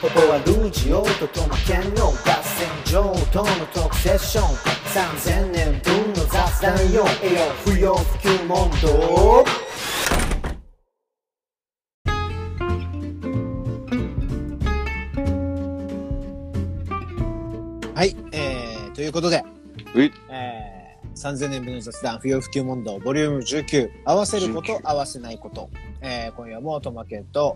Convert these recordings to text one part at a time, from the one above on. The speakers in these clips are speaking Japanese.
ここはルージオとトマケンの合戦場とのトークセッション。3000年分の雑談よ。栄養不要不急問答。はい、えー、ということで、うい。えー、3000年分の雑談不要不急問答ボリューム19合わせること19合わせないこと、えー、今夜もトマケンと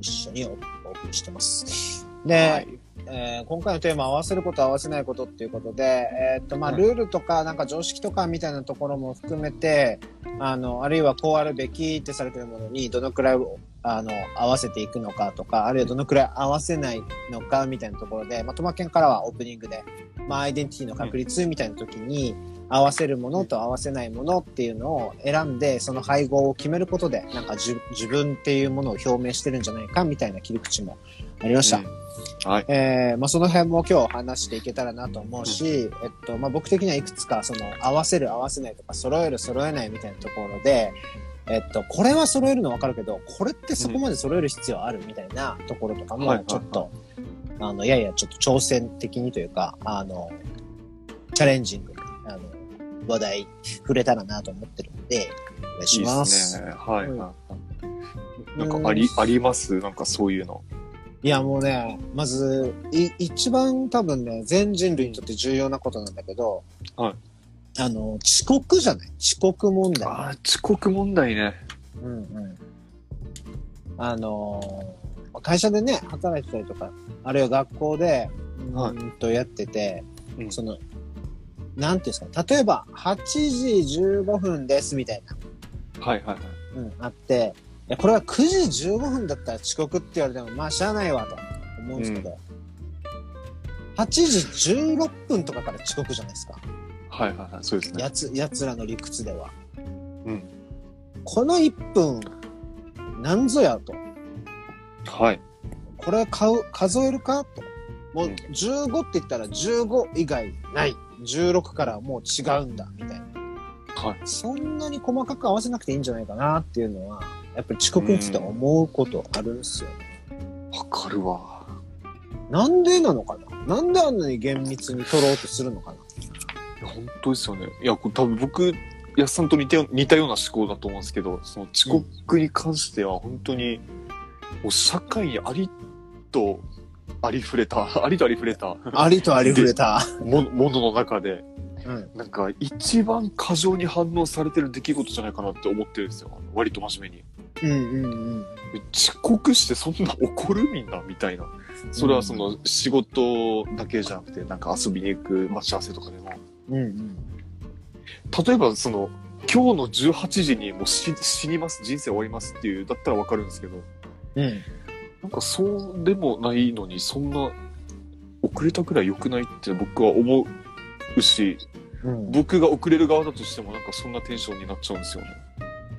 一緒におお送りしてます。で、はいえー今回のテーマ合わせること合わせないことっていうことで、えーっとまあ、はいルールとかなんか常識とかみたいなところも含めてあのあるいはこうあるべきってされてるものにどのくらいあの合わせていくのかとかあるいはどのくらい合わせないのかみたいなところで、まあ、トマケンからはオープニングで、まあ、アイデンティティの確率みたいな時に合わせるものと合わせないものっていうのを選んでその配合を決めることでなんかじ自分っていうものを表明してるんじゃないかみたいな切り口もありました。うん。はい。えーまあ、その辺も今日話していけたらなと思うし、えっと、まあ、僕的にはいくつか、その、合わせる合わせないとか、揃える揃えないみたいなところで、えっと、これは揃えるの分かるけど、これってそこまで揃える必要あるみたいなところとかも、ちょっと、あの、ややちょっと挑戦的にというか、あの、チャレンジングに、あの、話題触れたらなと思ってるので、お願いしいいま。ですすね。はい。うんはいなんかあり、あります？なんかそういうの。いやもうね、まず、い、一番多分ね、全人類にとって重要なことなんだけど、はいあの、遅刻じゃない？遅刻問題。ああ、遅刻問題ね。うんうん。あのー会社でね、働いてたりとか、あるいは学校で、うんとやってて、うんその、なんていうんですか、例えば、8時15分ですみたいな、はいはいはい。うん、あって、いや、これは9時15分だったら遅刻って言われても、まあ、しゃあないわと思うんですけど、8時16分とかから遅刻じゃないですか。はいはいはい。そうですね。やつ、やつらの理屈では。うん。この1分、なんぞやと。はい。これ買う、数えるかと。もううん15って言ったら15以外ない。16からもう違うんだ、みたいな。はい。そんなに細かく合わせなくていいんじゃないかなっていうのは、やっぱり遅刻について思うことあるんですよ。わかるわ。なんでなのかな？なんであんなに厳密に取ろうとするのかな？いや、本当ですよね。いや、これ多分僕、安さんと似たよ似たような思考だと思うんですけど、その遅刻に関しては本当に、もう社会にありとありふれた、ありとありふれたありとありふれた。もものの中で、うん。なんか一番過剰に反応されてる出来事じゃないかなって思ってるんですよ。割と真面目に。うんうんうん。遅刻してそんな怒るみんなみたいな。それはその仕事だけじゃなくて、なんか遊びに行く待ち合わせとかでも。うんうん。例えばその、今日の18時にもう死死にます、人生終わりますっていう、だったらわかるんですけど、うん。なんかそうでもないのに、そんな遅れたくらい良くないって僕は思うし、うん。僕が遅れる側だとしてもなんかそんなテンションになっちゃうんですよね。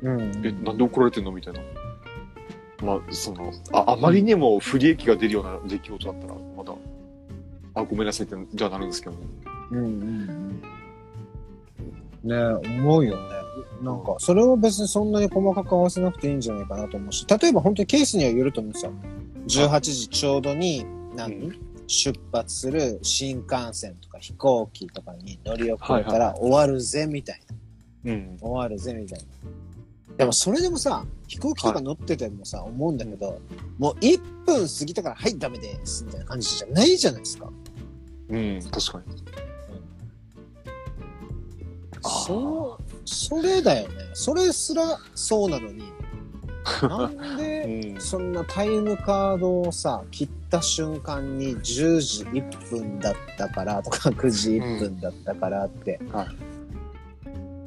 うん。え、なんで怒られてんの？みたいな。まあ、その、あ、あまりにも不利益が出るような出来事だったら、まだ、あ、ごめんなさいって、じゃあなるんですけどね。うんうんうん。ねえ、思うよね。なんか、それを別にそんなに細かく合わせなくていいんじゃないかなと思うし、例えば本当にケースにはよると思うんですよ。18時ちょうどに、何、うん出発する新幹線とか飛行機とかに乗り遅れたはいら終わるぜみたいな。うん。終わるぜみたいな。でもそれでもさ、飛行機とか乗っててもさ、思うんだけど、もう1分過ぎたから、はい、ダメです、みたいな感じじゃないじゃないですか。うん、確かに。そう、それだよね。それすらそうなのに、なんで、うん。そんなタイムカードをさ、切った瞬間に10時1分だったからとか9時1分だったからって。はい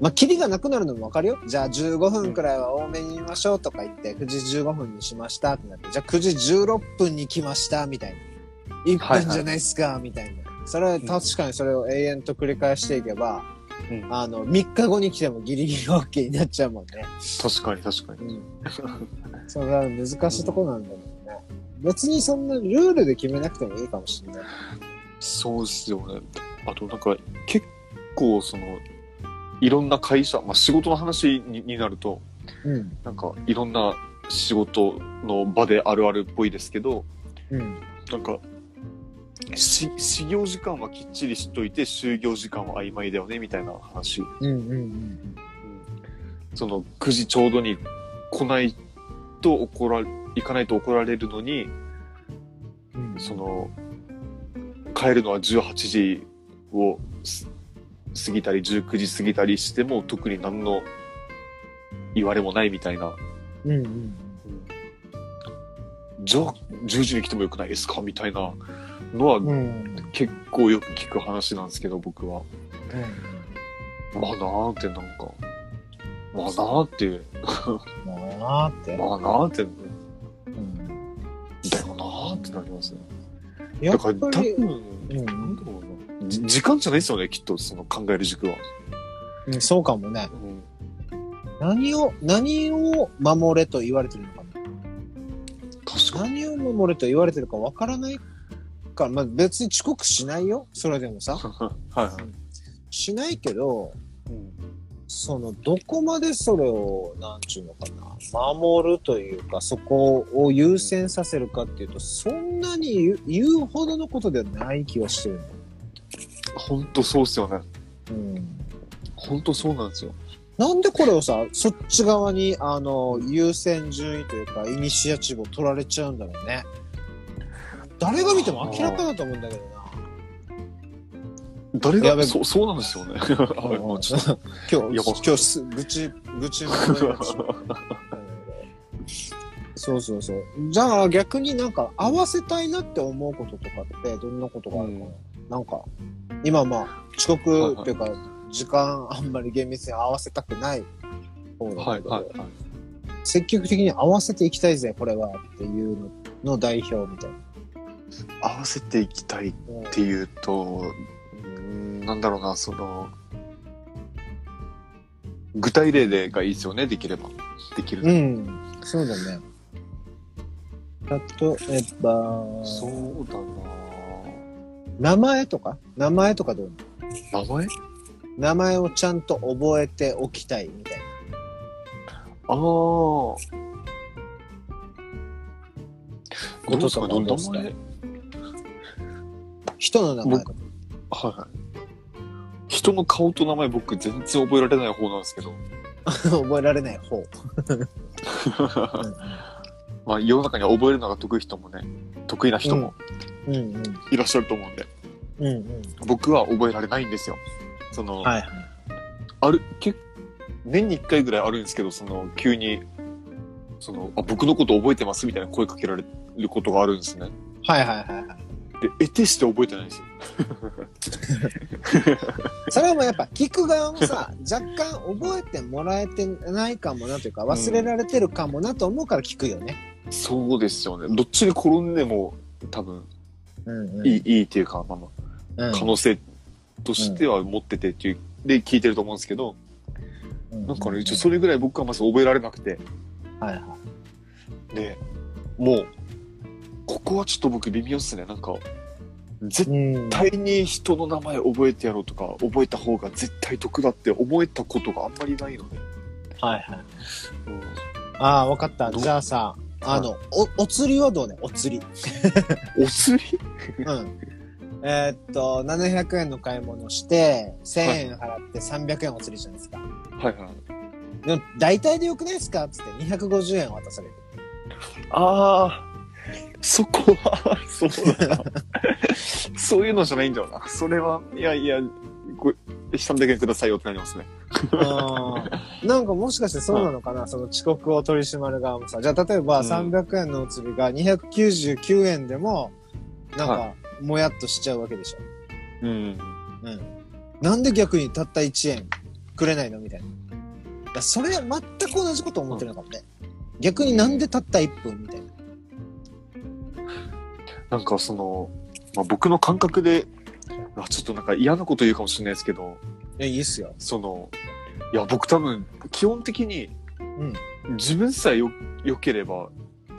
まあ、キリがなくなるのもわかるよ。じゃあ15分くらいは多めに見ましょうとか言って、9時15分にしましたってなって、じゃあ9時16分に来ましたみたいな。1分じゃないっすか、みたいな。それは確かにそれを永遠と繰り返していけば、うんあの、3日後に来てもギリギリ OK になっちゃうもんね。確かに、確かに。うん。それは難しいところなんだろうね。別にそんなルールで決めなくてもいいかもしれない。そうですよね。あと、なんか、結構、その、いろんな会社、まあ、仕事の話にになると、うん。なんか、いろんな仕事の場であるあるっぽいですけど、うん。なんか、し始業時間はきっちりしといて、就業時間は曖昧だよね、みたいな話。うんうんうんその、9時ちょうどに来ないと怒られ、行かないと怒られるのに、うん。その、帰るのは18時をす過ぎたり、19時過ぎたりしても、特に何の言われもないみたいな。うんうん。じゃあ、10時に来てもよくないですか？みたいなのは、うん。うん。結構よく聞く話なんですけど、僕は。まあなーってなんか、まあなーって、まあなーって。まあなーって、うん。だよなーってなりますね。やっだから多分、うんなんだろうな。じ時間じゃないですよね、きっと、その考える軸は。うん、そうかもね。うん何を、何を守れと言われてるのかな。確かに。何を守れと言われてるかわからないから、まあ別に遅刻しないよ。それでもさ。はいはい。しないけど、うんその、どこまでそれを、なんちゅうのかな、守るというか、そこを優先させるかっていうと、そんなに言うほどのことではない気はしてるほんとそうっすよね。の。うん。ほんとそうなんですよ。なんでこれをさ、そっち側に、あの、優先順位というか、イニシアチブを取られちゃうんだろうね。誰が見ても明らかだと思うんだけどな。誰やべが、そう、そうなんですよね。あ もうちょっと。今日、やば今日す、愚痴、愚痴そうそうそう。じゃあ逆になんか合わせたいなって思うこととかってどんなことがあるかな、うんなんか、今まあ遅刻っていうか、時間あんまり厳密に合わせたくない方だけど、はいはいはい。積極的に合わせていきたいぜ、これはっていうのの代表みたい合わせていきたいっな。ていうと、うーんなんだろうな、その、具体例でがいいですよね、できれば。できる。うん、そうだね。例えば、そうだ名前とか？名前とかどう？な名前？名前をちゃんと覚えておきたいみたいな。ああ。どうですかね、こととかどう？ですか名前人の名前。はいはい。人の顔と名前僕全然覚えられない方なんですけど。覚えられない方。まあ世の中には覚えるのが得意人もね、得意な人も。いらっしゃると思うんで、うんうん。僕は覚えられないんですよ。その、はい。ある、け年に一回ぐらいあるんですけど、その、急に、その、あ、僕のこと覚えてますみたいな声かけられることがあるんですね。はいはいはいはい。で、得てして覚えてないんですよ。それはもうやっぱ聞く側もさ、若干覚えてもらえてないかもなというか、忘れられてるかもなと思うから聞くよね。そうですよね。どっちに転んでも、多分、うんうん。いい、いいっていうか、まあまあ、うん可能性としては持っててっていう、で聞いてると思うんですけど、なんかね、一応それぐらい僕はまず覚えられなくて、はいはい。で、もう、ここはちょっと僕微妙っすね。なんか、絶うん。対に人の名前覚えてやろうとか、覚えた方が絶対得だって思えたことがあんまりないので。はいはい。うん、ああ、わかった。どじゃあさ、あの、お、お釣りはどうね？お釣り。お釣り？うん。えーっと、700円の買い物して、1000円払って300円お釣りじゃないですか？はいはい。でも大体でよくないですか？つって250円渡される。ああ、そこは、そうだな。そういうのじゃないんだよな。それは、いやいや、ご300円くださいよってなりますね。あーなんかもしかしてそうなのかな、その遅刻を取り締まる側もさ。じゃあ例えばうん300円のお釣りが299円でも、なんはか、もやっとしちゃうわけでしょ。うん。うん。なんで逆にたった1円くれないの？みたいな。いやそれは全く同じこと思ってるのかもね。逆になんでたった1分？みたいな。なんかその、まあ、僕の感覚で、あちょっとなんか嫌なこと言うかもしれないですけど、いや、いいっすよ。その、いや、僕多分、基本的に、ん自分さえよ、良ければ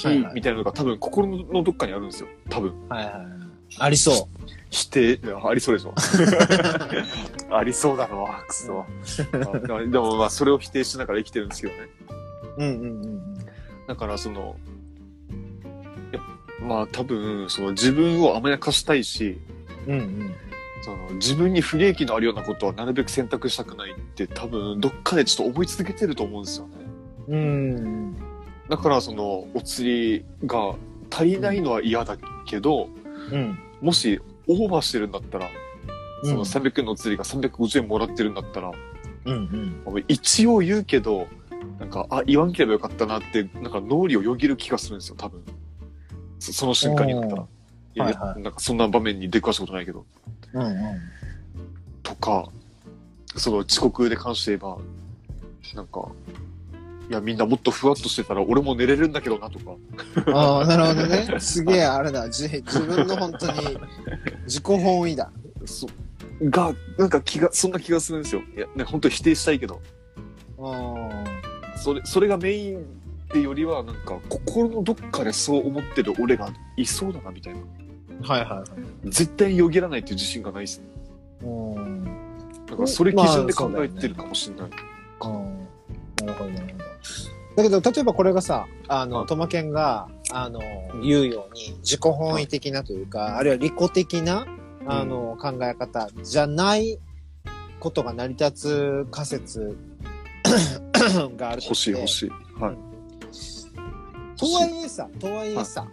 いはいみたいなのが多分心のどっかにあるんですよ。多分。はいはいはい。ありそう。否定、ありそうでしょ。ありそうだろう、くそ。あでもまあ、それを否定しながら生きてるんですけどね。うんうんうんだからその、まあ多分、その自分を甘やかしたいし、うんうん。その自分に不利益のあるようなことはなるべく選択したくないって多分どっかでちょっと思い続けてると思うんですよね。うん。だからそのお釣りが足りないのは嫌だけど、うん。もしオーバーしてるんだったら、その300円のお釣りが350円もらってるんだったら、うん一応言うけど、なんか、あ、言わんければよかったなって、なんか脳裏をよぎる気がするんですよ、多分。そその瞬間になったら。いや、はいはいなんかそんな場面に出くわしたことないけど。うん。うんとか、その遅刻で関して言えば、なんか、いや、みんなもっとふわっとしてたら俺も寝れるんだけどなとか。うん。ああ、なるほどね。すげえ、あれだ。じ自分の本当に自己本位だ。そが、なんか気が、そんな気がするんですよ。いや、ね、本当否定したいけど。あそれ、それがメインってよりは、なんか、心のどっかでそう思ってる俺がいそうだな、みたいな。あ。はいはいはい。絶対によぎらないっていう自信がないですね。うん。だからそれ基準で考えてるかもしれない。うんなるほど、なるほど。だけど、例えばこれがさ、あの、はいトマケンが、あの、うん言うように、自己本位的なというか、あるいは利己的な、あの、考え方じゃないことが成り立つ仮説があると欲しい欲い。しい。はい。とはいえさ、とはいえさ、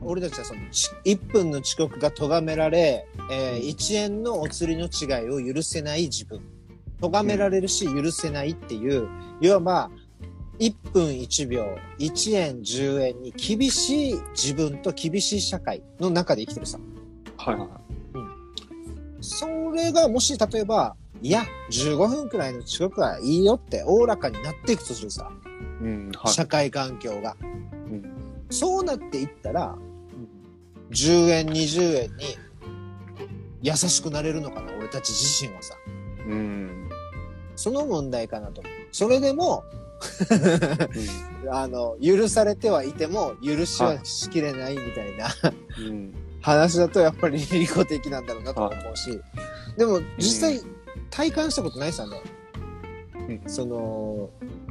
俺たちはその、ち1分の遅刻が咎められ、えー1円のお釣りの違いを許せない自分。咎められるし許せないっていう、いわば、1分1秒、1円10円に厳しい自分と厳しい社会の中で生きてるさ。はいはい。それがもし例えば、いや、15分くらいの遅刻はいいよっておおらかになっていくとするさ。うん、はい。社会環境が。んそうなっていったら、10円、20円に優しくなれるのかな、俺たち自身はさ。うん。その問題かなと。それでも、あの、許されてはいても、許しはしきれないみたいなうん。話だとやっぱり利己的なんだろうなと思うし。でも、実際、体感したことないですよね。うんその、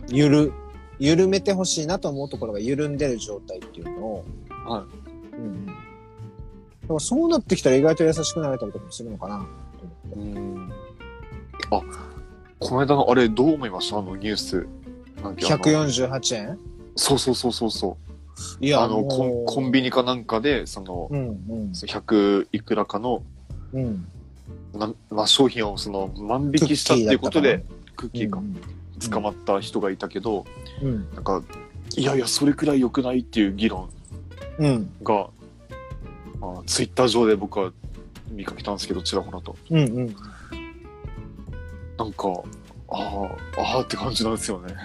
ゆる、緩めてほしいなと思うところが緩んでる状態っていうのを、はうん。だからそうなってきたら意外と優しくなれたりとかもするのかなと思って。うん。あ、この間のあれどう思いました？あのニュース。なんかあの148円？そうそうそうそうそう。いや、あのコン、コンビニかなんかで、その、うんうん100いくらかの、うん。なまあ、商品をその万引きしたっていうことで、クッキーがうん捕まった人がいたけど、うん。なんか、いやいや、それくらい良くないっていう議論うん。あ、ツイッター上で僕は見かけたんですけど、ちらほらと。うんうん。なんか、ああ、ああって感じなんですよね。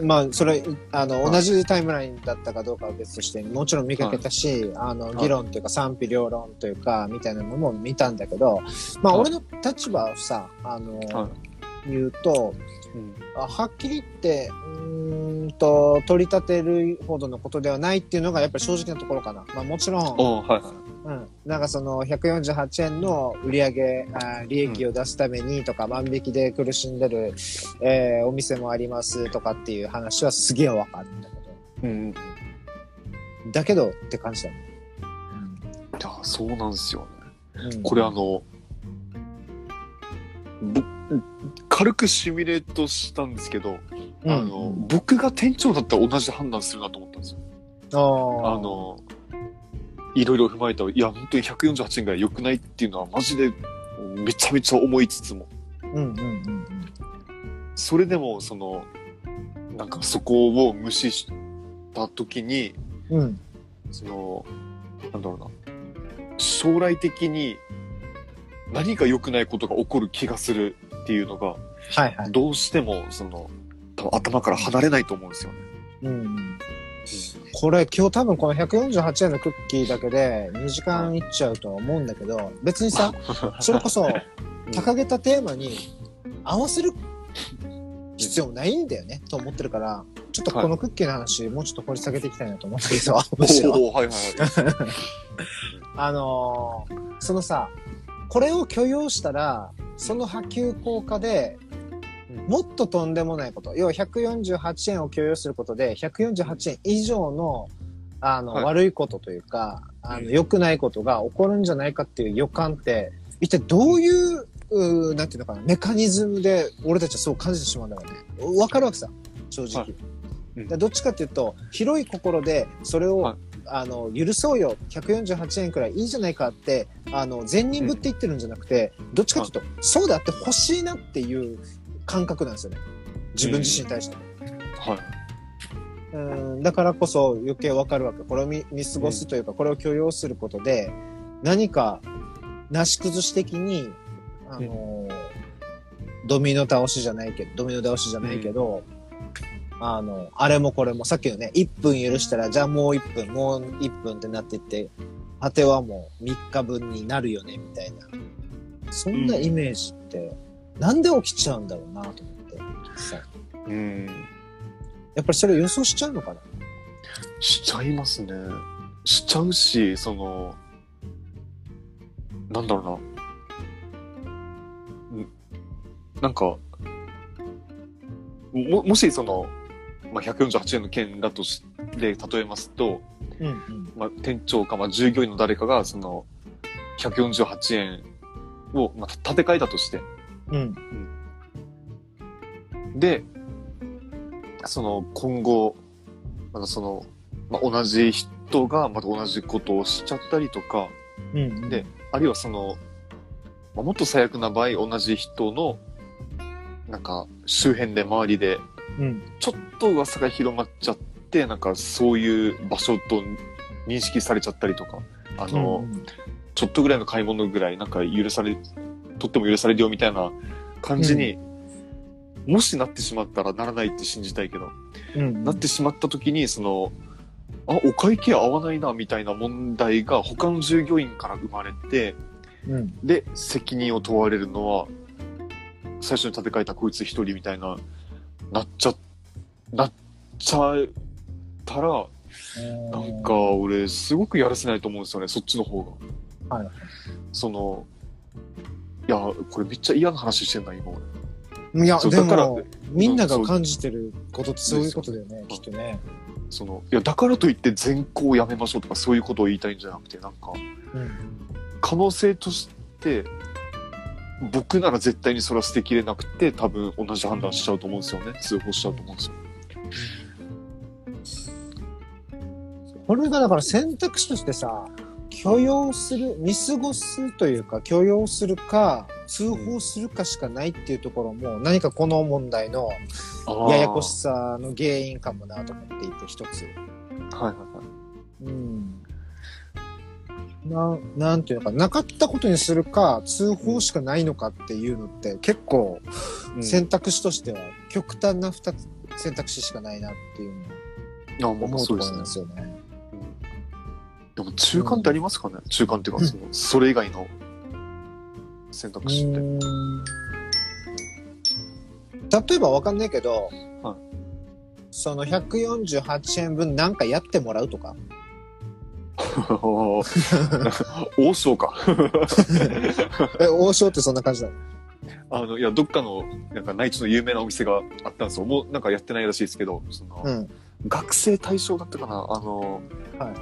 まあ、それ、あの、はい同じタイムラインだったかどうかは別として、もちろん見かけたし、あの、い議論というか賛否両論というか、みたいなのも見たんだけど、まあ、はい俺の立場をさ、あの、は言うと、うんあはっきり言って、うーんと、取り立てるほどのことではないっていうのがやっぱり正直なところかな。まあもちろん、はいはい。うん。なんかその148円の売り上げ、利益を出すためにとか、万引きで苦しんでる、えーお店もありますとかっていう話はすげえわかるんだけうん。いど。だけどって感じだね。や、そうなんですよね。うんこれあの、ぼ軽くシミュレートしたんですけど、うんあの、僕が店長だったら同じ判断するなと思ったんですよ。あーあ、の、いろいろ踏まえたら、いや、本当に148円ぐらい良くないっていうのはマジでめちゃめちゃ思いつつも、うんうんうんそれでも、その、なんかそこを無視した時に、うん。うん。その、なんだろうな、将来的に何か良くないことが起こる気がするっていうのが、はいはい。どうしても、その、頭から離れないと思うんですよね。うん。これ今日多分この148円のクッキーだけで2時間いっちゃうとは思うんだけど、別にさ、それこそ、掲げたテーマに合わせる必要ないんだよね、と思ってるから、ちょっとこのクッキーの話、もうちょっと掘り下げていきたいなと思うんだけど。あのーそのさ、これを許容したら、その波及効果で、もっととんでもないこと。要は148円を許容することで、148円以上の、あの、はい。悪いことというか、あの、うん。良くないことが起こるんじゃないかっていう予感って、一体どういう、うーなんていうのかな、メカニズムで俺たちはそう感じてしまうんだろうね。わかるわけさ、正直。はい。うん。でどっちかっていうと、広い心でそれを、はい。あの、許そうよ、148円くらいいいじゃないかって、あの、善人ぶって言ってるんじゃなくて、どっちかっていうと、そうであってほしいなっていう感覚なんですよね。自分自身に対して。はい。うんだからこそ余計わかるわけ。これを見見過ごすというか、これを許容することで、何か、なし崩し的に、あのードミノ倒しじゃないけど、ドミノ倒しじゃないけど、あの、あれもこれも、さっきのね、1分許したら、じゃあもう1分、もう1分ってなってって、果てはもう3日分になるよね、みたいな。そんなイメージって、なんで起きちゃうんだろうなと思って。さうん。やっぱりそれ予想しちゃうのかな？しちゃいますね。しちゃうし、その、なんだろうな。ん？なんか、も、もしその、まあ、148円の件だとし、で例えますと、うんうん。まあ、店長か、まあ、従業員の誰かが、その、148円を、まあ、立て替えたとして、うん。で、その今後、またその、まあ、同じ人がまた同じことをしちゃったりとか、うん。で、あるいはその、まあ、もっと最悪な場合、同じ人の、なんか、周辺で周りで、うん。ちょっと噂が広まっちゃって、なんかそういう場所と認識されちゃったりとか、あの、うんちょっとぐらいの買い物ぐらい、なんか許され、とっても許されるよみたいな感じに、もしなってしまったらならないって信じたいけど、うん。なってしまった時に、その、あ、お会計合わないな、みたいな問題が他の従業員から生まれて、うん。で、責任を問われるのは、最初に立て替えたこいつ一人みたいな、なっちゃ、なっちゃったら、なんか、俺、すごくやらせないと思うんですよね、そっちの方が。はい。その、いや、これめっちゃ嫌な話してんな、今俺。いや、だからも、みんなが感じてることってそういうことだよね、きっとね。その、いや、だからといって全校をやめましょうとかそういうことを言いたいんじゃなくて、なんか、うん。可能性として、僕なら絶対にそれは捨てきれなくて、多分同じ判断しちゃうと思うんですよね。通報しちゃうと思うんですよ。これがだから選択肢としてさ、許容する、見過ごすというか、許容するか、通報するかしかないっていうところも、何かこの問題のややこしさの原因かもなと思っていて、一つ。はいはいはい。うん。な、なんていうのか、なかったことにするか、通報しかないのかっていうのって、結構、うん選択肢としては、極端な二つ選択肢しかないなっていうのを思うところなんで。すよね。でも中間ってありますかね、中間っていうか、その、それ以外の選択肢って。うん例えばわかんないけど、はいその148円分なんかやってもらうとか？王将か。え、王将ってそんな感じだ。あの、いや、どっかの、なんか内地の有名なお店があったんですよ。もうなんかやってないらしいですけど、その、うん。学生対象だったかな？あの、はいはい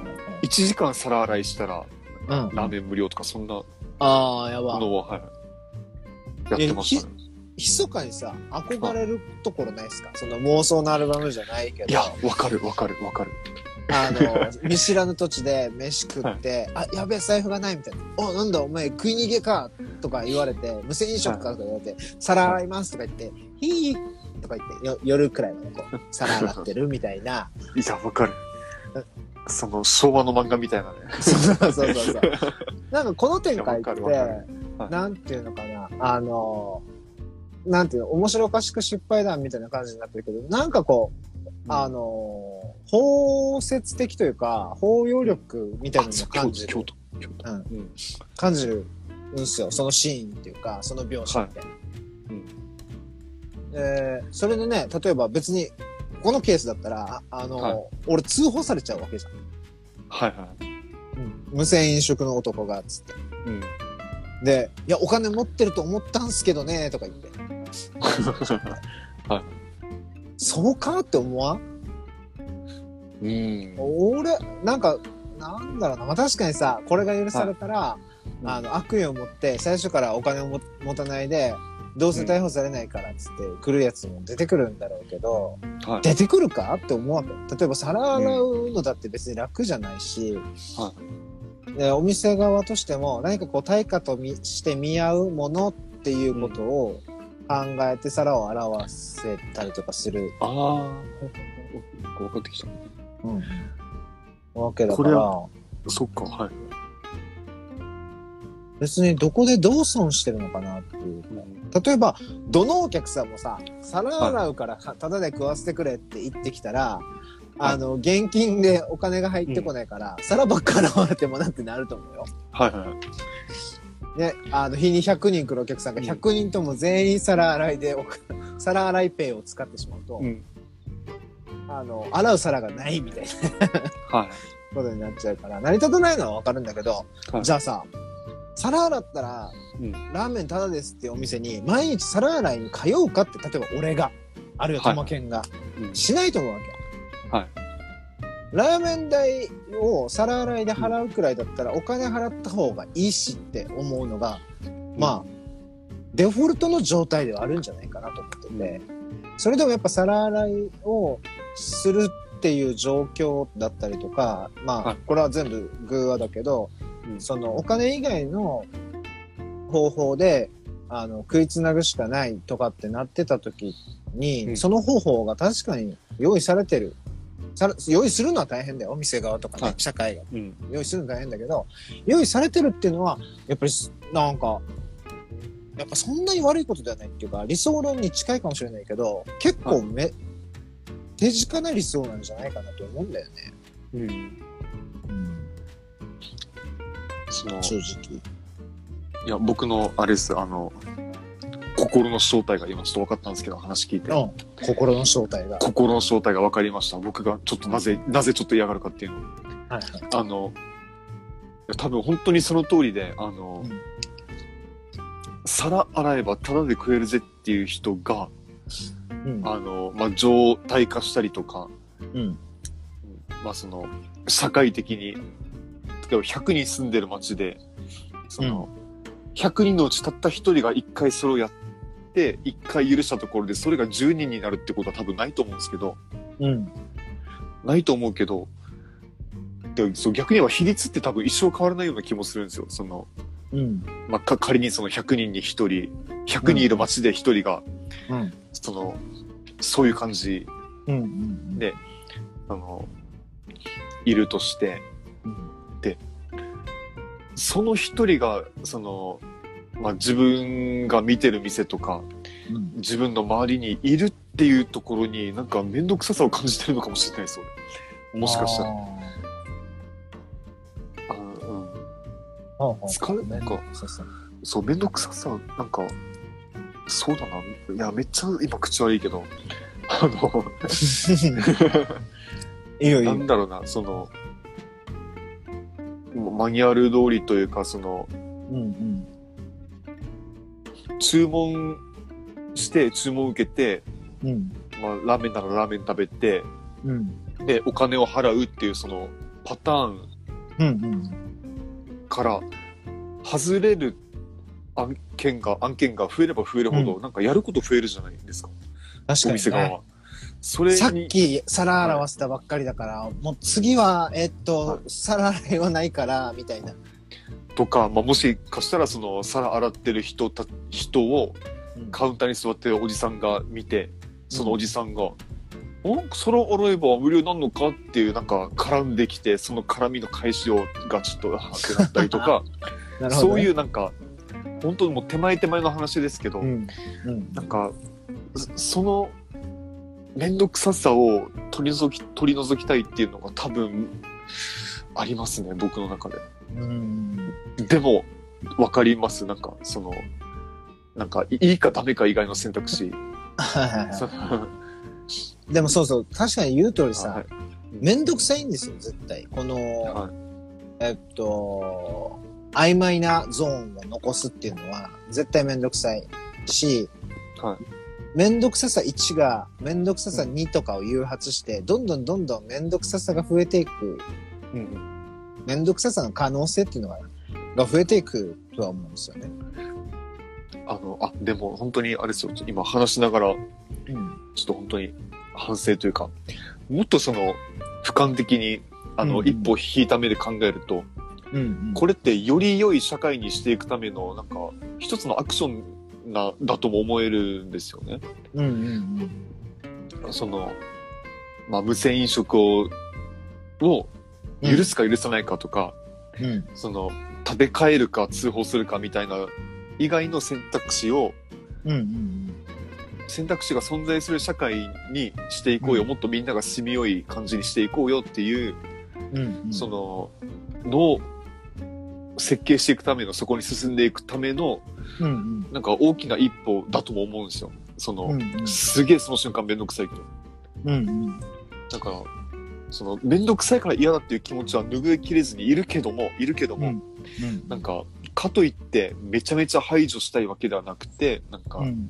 1時間皿洗いしたら、はい。うん。ラーメン無料とか、そんなああ、やば。のは、はい。やってましたね。密かにさ、憧れるところないですか？その妄想のアルバムじゃないけど。いや、わかるわかるわかる。あの、見知らぬ土地で飯食って、あ、やべえ、財布がないみたいな。お、なんだお前食い逃げか？とか言われて、無銭飲食か？とか言われて、皿洗いますとか言って、ヒーとか言って、よ夜くらいまでこう、皿洗ってるみたいな。いや、わかる。その、昭和の漫画みたいなね。そうそうそうそう。なんかこの展開ってなんていうのかな、あの、なんていうの、面白おかしく失敗談みたいな感じになってるけど、なんかこう、あの、包摂的というか、包容力みたいなのを感じる。うんうん感じるんですよ。そのシーンっていうか、その描写って。うんえーそれでね、例えば別に、このケースだったら、ああの、はい俺通報されちゃうわけじゃん。はいはい。無銭飲食の男が、つって。うん。で、いや、お金持ってると思ったんすけどね、とか言って。そうかって思わん？うん。俺、なんか、なんだろうな。まあ、確かにさ、これが許されたら、うんあの、悪意を持って、最初からお金をも持たないで、どうせ逮捕されないからっつって来るやつも出てくるんだろうけど、はい。出てくるかって思うわけ。例えば皿洗うのだって別に楽じゃないし、はでお店側としても何かこう対価とみして見合うものっていうことを考えて皿を洗わせたりとかする、ああ、分かってきた。わけだかこれら、そっか、はい。別にどこでどう損してるのかなっていう。例えば、どのお客さんもさ、皿洗うからタダで食わせてくれって言ってきたら、あの、現金でお金が入ってこないから、皿ばっか洗われてもなってなると思うよ。はいはい。ね、あの、日に100人来るお客さんがうん100人とも全員皿洗いでお、皿洗いペイを使ってしまうと、うん。あの、洗う皿がないみたいなはい。ことになっちゃうから、成り立たないのはわかるんだけど、はいじゃあさ、皿洗ったら、うん。ラーメンタダですっていうお店に毎日皿洗いに通うかって、例えば俺が、あるいははい。玉県が、うん。しないと思うわけ。はい。ラーメン代を皿洗いで払うくらいだったら、お金払った方がいいしって思うのが、まあ、デフォルトの状態ではあるんじゃないかなと思ってて、それでもやっぱ皿洗いをするっていう状況だったりとか、まあ、はい。これは全部偶話だけど、うんそのお金以外の方法で、あの、食いつなぐしかないとかってなってた時に、うんその方法が確かに用意されてる。さ用意するのは大変だよ。お店側とかね、はい社会が。うん。用意するの大変だけど、用意されてるっていうのは、やっぱりす、なんか、やっぱそんなに悪いことではないっていうか、理想論に近いかもしれないけど、結構め、手近な理想なんじゃないかなと思うんだよね。うん。うん、その、正直。いや、僕の、あれです、あの、心の正体が今ちょっと分かったんですけど、話聞いて。うん。心の正体が。心の正体が分かりました。僕がちょっとなぜ、なぜちょっと嫌がるかっていうのを。はいはい。あの、いや多分本当にその通りで、あの、うん皿洗えばタダで食えるぜっていう人が、うん。あの、まあ、状態化したりとか、うん。まあ、その、社会的に、例えば100人住んでる町で、その、100人のうちたった1人が1回それをやって、1回許したところで、それが10人になるってことは多分ないと思うんですけど、うん。ないと思うけど、でそう逆に言えば比率って多分一生変わらないような気もするんですよ。その、うん。まあ、か仮にその100人に1人、100人いる町で1人が、うん。その、そういう感じ、うん。うん。であの、いるとして、うん。その一人が、その、まあ、自分が見てる店とか、うん。自分の周りにいるっていうところに、なんか面倒くささを感じてるのかもしれないです、俺。もしかしたら。ああうん。ー。ほうほう疲れなんか。そう、面倒くささ、なんか、そうだな。いや、めっちゃ今口悪いけど、あの、いいよいいよ。なんだろうな、その、マニュアル通りというか、その、うんうん。注文して、注文受けて、うん。まあ、ラーメンならラーメン食べて、うん。で、お金を払うっていうそのパターンうんうん。から外れる案件が、案件が増えれば増えるほど、うなんかやること増えるじゃないですか、確かにお店側はね。。それに、さっき皿洗わせたばっかりだから、もう次は、えっと、はい皿洗いはないから、みたいな。とか、まあ、もしかしたらその皿洗ってる人た、人をうんカウンターに座ってるおじさんが見て、そのおじさんが、ん皿洗えば無料なんのかっていうなんか絡んできて、その絡みの返しをがちょっとはってなったりとか、ね。そういうなんか、本当にもう手前手前の話ですけど、うん。うん。なんか、そその、めんどくささを取り除き、取り除きたいっていうのが多分、ありますね、僕の中で。うん。でも、わかります、なんか、その、なんか、いいいかダメか以外の選択肢。でもそうそう、確かに言う通りさ、はいめんどくさいんですよ、絶対。この、はいえっと、曖昧なゾーンを残すっていうのは、絶対めんどくさいし、はめんどくささ1がめんどくささ2とかを誘発して、どんどんどんどんめんどくささが増えていく、うん。めんどくささの可能性っていうのが、が増えていくとは思うんですよね。あの、あ、でも本当にあれですよ。今話しながら、うん。ちょっと本当に反省というか、もっとその、俯瞰的に、あの、うん一歩引いた目で考えると、うん、うん。これってより良い社会にしていくための、なんか、一つのアクションな、だとも思えるんですよね。うんうんその、まあ、無銭飲食を、を許すか許さないかとか、うん。うん。その、食べ替えるか通報するかみたいな以外の選択肢を、うんうん選択肢が存在する社会にしていこうよ、うんもっとみんなが住みよい感じにしていこうよっていう、うん。うんうん。その、のを設計していくための、そこに進んでいくための、うんうん。なんか大きな一歩だとも思うんですよ。その、うんうん。すげえその瞬間めんどくさいけど。うんうん。だから、その、めんどくさいから嫌だっていう気持ちは拭いきれずにいるけども、いるけども、うんなんか、かといって、めちゃめちゃ排除したいわけではなくて、なんか、うん。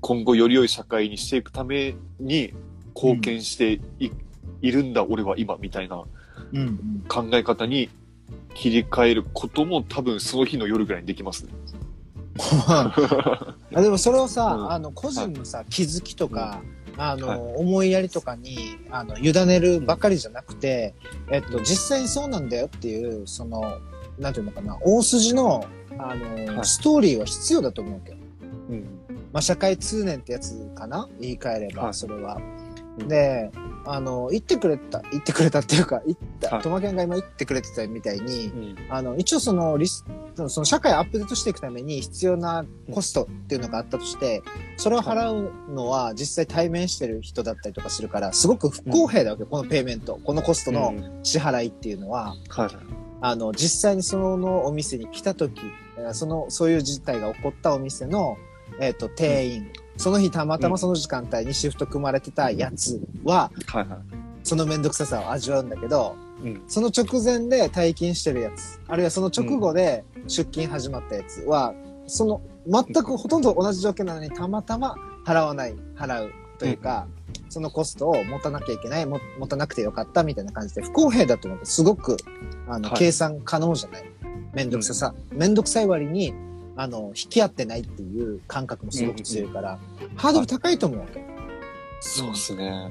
今後より良い社会にしていくために貢献してい,、いるんだ、俺は今、みたいなうんうん。考え方に切り替えることも多分その日の夜ぐらいにできますね。あでもそれをさ、うん。あの個人のさ、気づきとか、あの、はい。思いやりとかにあの委ねるばかりじゃなくて、えっと、実際にそうなんだよっていうそのなんていうのかな大筋のあの、はい。ストーリーは必要だと思うわけど、うん。まあ、社会通念ってやつかな？言い換えれば、はい。それは。うん。であの言ってくれた言ってくれたっていうか言った、はい。トマケンが今言ってくれてたみたいに、うん。あの、一応そのリス、その社会をアップデートしていくために必要なコストっていうのがあったとして、それを払うのは実際対面してる人だったりとかするから、すごく不公平だわけ、このペイメント、このコストのうん。支払いっていうのは、はい。あの、実際にそのお店に来た時、えーその、そういう事態が起こったお店の、えっ、と、店員、その日たまたまその時間帯にシフト組まれてたやつは、はいはい。そのめんどくささを味わうんだけど、うん。その直前で退勤してるやつ、あるいはその直後で出勤始まったやつは、その全くほとんど同じ条件なのにたまたま払わない、払うというか、そのコストを持たなきゃいけない、も持たなくてよかったみたいな感じで不公平だと思ってすごくあの、はい計算可能じゃない。めんどくささ、めんどくさい割にあの引き合ってないっていう感覚もすごく強いから、ハードル高いと思うわけ。そうですね。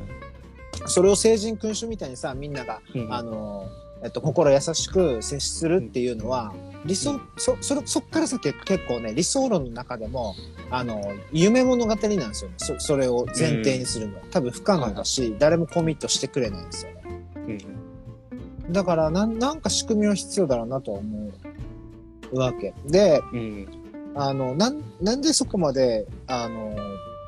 それを成人君主みたいにさ、みんながうんあの、えっと、心優しく接するっていうのは、理想、そ、それ、そっから先結構ね、理想論の中でも、あの、夢物語なんですよね。そ、それを前提にするのは。多分不可能だし、誰もコミットしてくれないんですよね。うん。だから、なん、なんか仕組みは必要だろうなとは思うわけ。で、うん。あの、なん、なんでそこまで、あの、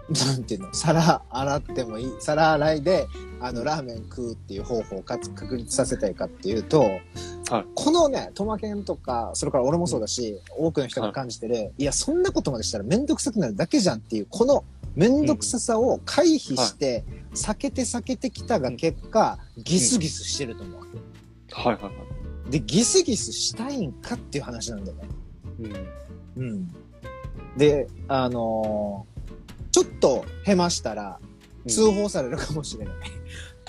なんていうの、皿洗ってもいい、皿洗いで、あの、ラーメン食うっていう方法をかつ確立させたいかっていうと、はいこのね、トマケンとか、それから俺もそうだし、多くの人が感じてる、い、や、そんなことまでしたらめんどくさくなるだけじゃんっていう、このめんどくささを回避して、避けて避けてきたが結果、ギスギスしてると思うわけ。はいはいはい。で、ギスギスしたいんかっていう話なんだよね。うん。うん。で、あのーちょっとへましたら、通報されるかもしれない。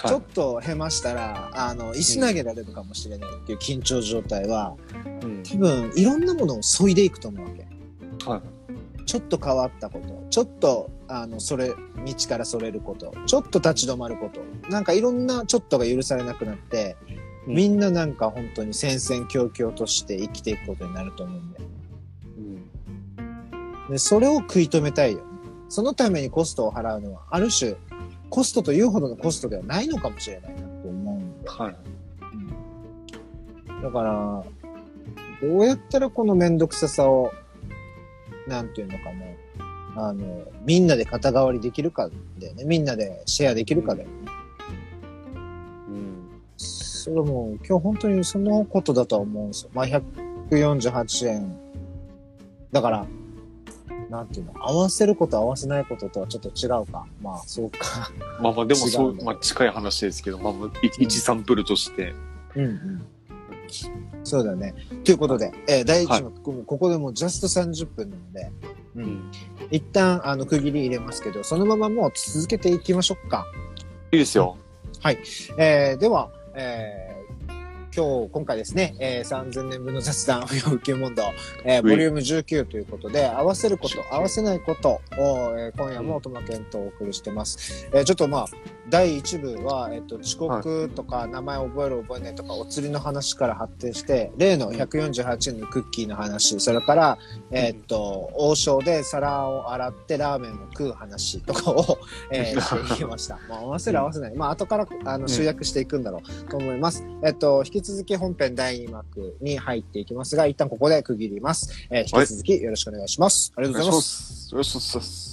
ちょっとへましたら、あの、石投げられるかもしれないっていう緊張状態は、うん。多分、いろんなものを削いでいくと思うわけ。はい。ちょっと変わったこと、ちょっと、あの、それ、道からそれること、ちょっと立ち止まること、なんかいろんなちょっとが許されなくなって、うんみんななんか本当に戦々恐々として生きていくことになると思うんだよ。うん。で、それを食い止めたいよね。そのためにコストを払うのは、ある種、コストというほどのコストではないのかもしれないなと思うんだよ。はい。だから、どうやったらこのめんどくささを、なんていうのかな、あの、みんなで肩代わりできるかだよね。みんなでシェアできるかだよね。うん。それも今日本当にそのことだとは思うんですよ。まあ、148円。だから、なんていうの、合わせること合わせないこととはちょっと違うか。まあ、そうか。まあまあ、でもそうまあ近い話ですけど、まあ、い一サンプルとして。うんうん。そうだね。ということで、えー第一幕、ここでもうジャスト30分なので、うんうん一旦、あの、区切り入れますけど、そのままもう続けていきましょうか。いいですよ。えーでは、えー今日、今回ですね、えー3000年分の雑談不要級問答、えーボリューム19ということで、合わせること、合わせないことを、えー今夜もトマケンとお送りしてます。えーちょっとまあ、第1部は、えっ、と、遅刻とか、名前覚える覚えないとか、お釣りの話から発展して、例の148円のクッキーの話、それから、えっ、と、王将で皿を洗ってラーメンを食う話とかを、えーしていきました。まあ、合わせる合わせない。まあ、後から、あの、集約していくんだろうと思います。えっと、引き続き本編第2幕に入っていきますが、一旦ここで区切ります。えー引き続きよろしくお願いします。ありがとうござい。ます。よろしくお願いします。